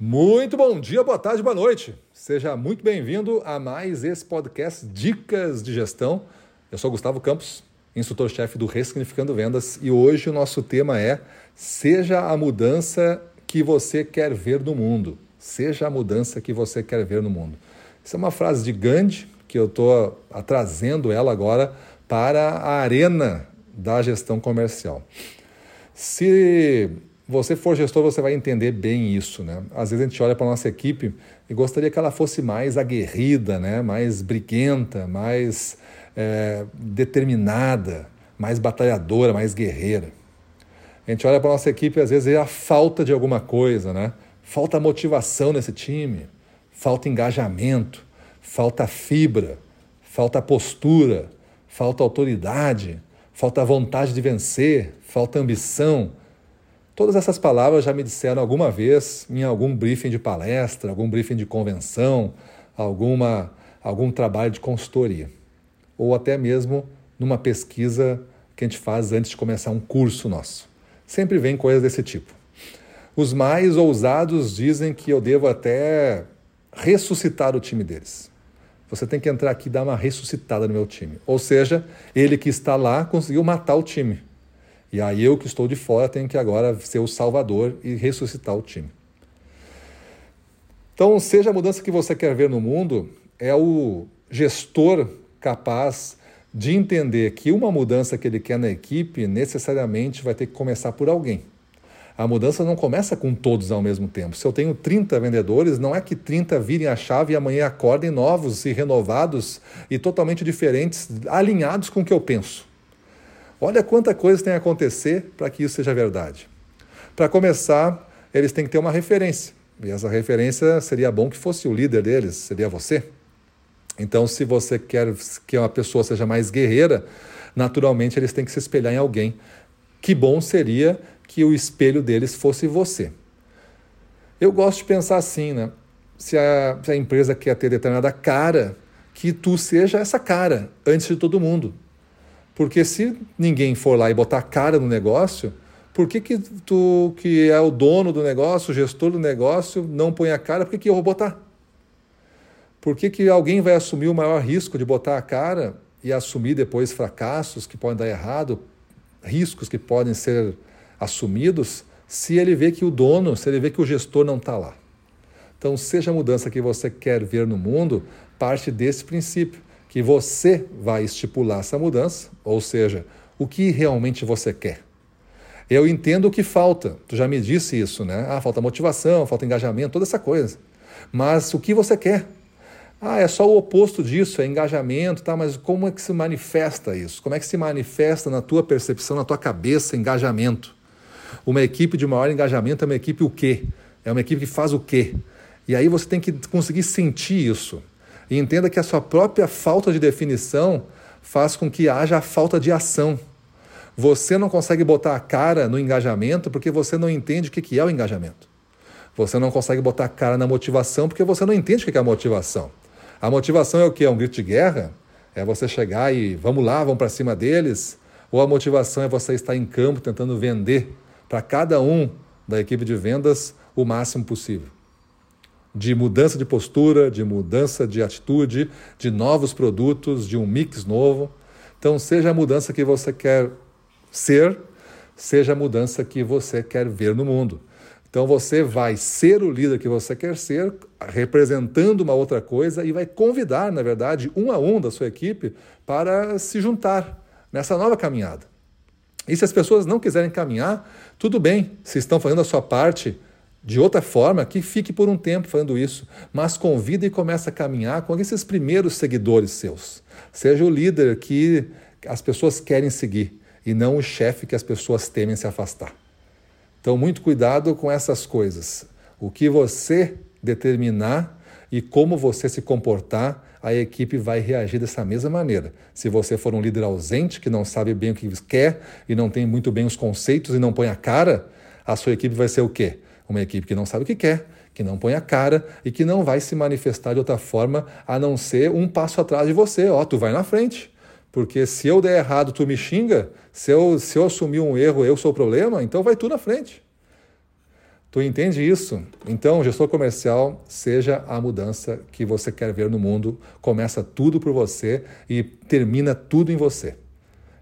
Muito bom dia, boa tarde, boa noite. Seja muito bem-vindo a mais esse podcast Dicas de Gestão. Eu sou Gustavo Campos, instrutor-chefe do Ressignificando Vendas, e hoje o nosso tema é Seja a mudança que você quer ver no mundo. Seja a mudança que você quer ver no mundo. Isso é uma frase de Gandhi que eu estou trazendo ela agora para a arena da gestão comercial. Se você for gestor, você vai entender bem isso, né? Às vezes a gente olha para nossa equipe e gostaria que ela fosse mais aguerrida, né? mais briguenta, mais é, determinada, mais batalhadora, mais guerreira. A gente olha para nossa equipe e às vezes é a falta de alguma coisa, né? Falta motivação nesse time, falta engajamento, falta fibra, falta postura, falta autoridade, falta vontade de vencer, falta ambição, Todas essas palavras já me disseram alguma vez em algum briefing de palestra, algum briefing de convenção, alguma, algum trabalho de consultoria, ou até mesmo numa pesquisa que a gente faz antes de começar um curso nosso. Sempre vem coisas desse tipo. Os mais ousados dizem que eu devo até ressuscitar o time deles. Você tem que entrar aqui e dar uma ressuscitada no meu time. Ou seja, ele que está lá conseguiu matar o time. E aí eu que estou de fora tenho que agora ser o salvador e ressuscitar o time. Então, seja a mudança que você quer ver no mundo, é o gestor capaz de entender que uma mudança que ele quer na equipe necessariamente vai ter que começar por alguém. A mudança não começa com todos ao mesmo tempo. Se eu tenho 30 vendedores, não é que 30 virem a chave e amanhã acordem novos e renovados e totalmente diferentes, alinhados com o que eu penso. Olha quanta coisa tem a acontecer para que isso seja verdade. Para começar, eles têm que ter uma referência. E essa referência seria bom que fosse o líder deles, seria você. Então, se você quer que uma pessoa seja mais guerreira, naturalmente eles têm que se espelhar em alguém. Que bom seria que o espelho deles fosse você. Eu gosto de pensar assim, né? Se a, se a empresa quer ter determinada cara, que tu seja essa cara antes de todo mundo. Porque se ninguém for lá e botar cara no negócio, por que, que tu, que é o dono do negócio, o gestor do negócio, não põe a cara? Por que, que eu vou botar? Por que, que alguém vai assumir o maior risco de botar a cara e assumir depois fracassos que podem dar errado, riscos que podem ser assumidos, se ele vê que o dono, se ele vê que o gestor não está lá? Então, seja a mudança que você quer ver no mundo, parte desse princípio que você vai estipular essa mudança, ou seja, o que realmente você quer. Eu entendo o que falta, tu já me disse isso, né? Ah, falta motivação, falta engajamento, toda essa coisa. Mas o que você quer? Ah, é só o oposto disso, é engajamento, tá? Mas como é que se manifesta isso? Como é que se manifesta na tua percepção, na tua cabeça, engajamento? Uma equipe de maior engajamento é uma equipe o quê? É uma equipe que faz o quê? E aí você tem que conseguir sentir isso. E entenda que a sua própria falta de definição faz com que haja a falta de ação. Você não consegue botar a cara no engajamento porque você não entende o que é o engajamento. Você não consegue botar a cara na motivação porque você não entende o que é a motivação. A motivação é o que? É um grito de guerra? É você chegar e vamos lá, vamos para cima deles? Ou a motivação é você estar em campo tentando vender para cada um da equipe de vendas o máximo possível? De mudança de postura, de mudança de atitude, de novos produtos, de um mix novo. Então, seja a mudança que você quer ser, seja a mudança que você quer ver no mundo. Então, você vai ser o líder que você quer ser, representando uma outra coisa e vai convidar, na verdade, um a um da sua equipe para se juntar nessa nova caminhada. E se as pessoas não quiserem caminhar, tudo bem, se estão fazendo a sua parte de outra forma, que fique por um tempo fazendo isso, mas convida e começa a caminhar com esses primeiros seguidores seus. Seja o líder que as pessoas querem seguir e não o chefe que as pessoas temem se afastar. Então, muito cuidado com essas coisas. O que você determinar e como você se comportar, a equipe vai reagir dessa mesma maneira. Se você for um líder ausente, que não sabe bem o que quer e não tem muito bem os conceitos e não põe a cara, a sua equipe vai ser o quê? Uma equipe que não sabe o que quer, que não põe a cara e que não vai se manifestar de outra forma a não ser um passo atrás de você. Ó, tu vai na frente. Porque se eu der errado, tu me xinga. Se eu, se eu assumir um erro, eu sou o problema, então vai tu na frente. Tu entende isso? Então, gestor comercial, seja a mudança que você quer ver no mundo. Começa tudo por você e termina tudo em você.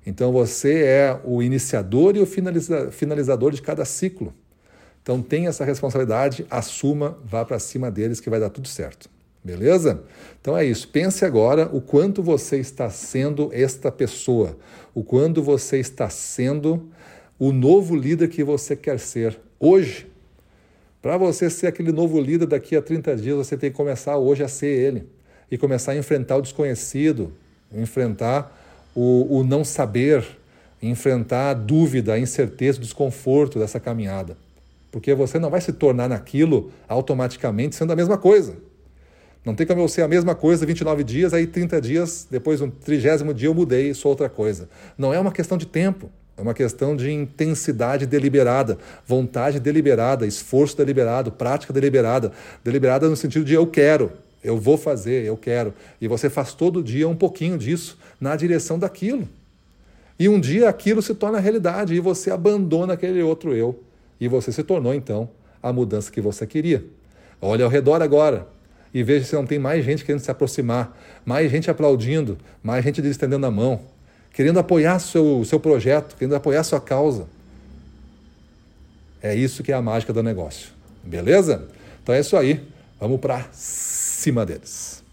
Então, você é o iniciador e o finalizador de cada ciclo. Então, tenha essa responsabilidade, assuma, vá para cima deles que vai dar tudo certo. Beleza? Então é isso. Pense agora o quanto você está sendo esta pessoa, o quanto você está sendo o novo líder que você quer ser hoje. Para você ser aquele novo líder daqui a 30 dias, você tem que começar hoje a ser ele e começar a enfrentar o desconhecido, enfrentar o, o não saber, enfrentar a dúvida, a incerteza, o desconforto dessa caminhada. Porque você não vai se tornar naquilo automaticamente sendo a mesma coisa. Não tem como eu ser a mesma coisa 29 dias, aí 30 dias, depois no trigésimo dia eu mudei e sou outra coisa. Não é uma questão de tempo, é uma questão de intensidade deliberada, vontade deliberada, esforço deliberado, prática deliberada. Deliberada no sentido de eu quero, eu vou fazer, eu quero. E você faz todo dia um pouquinho disso na direção daquilo. E um dia aquilo se torna realidade e você abandona aquele outro eu. E você se tornou, então, a mudança que você queria. Olha ao redor agora e veja se não tem mais gente querendo se aproximar, mais gente aplaudindo, mais gente estendendo a mão, querendo apoiar seu, seu projeto, querendo apoiar sua causa. É isso que é a mágica do negócio. Beleza? Então é isso aí. Vamos para cima deles.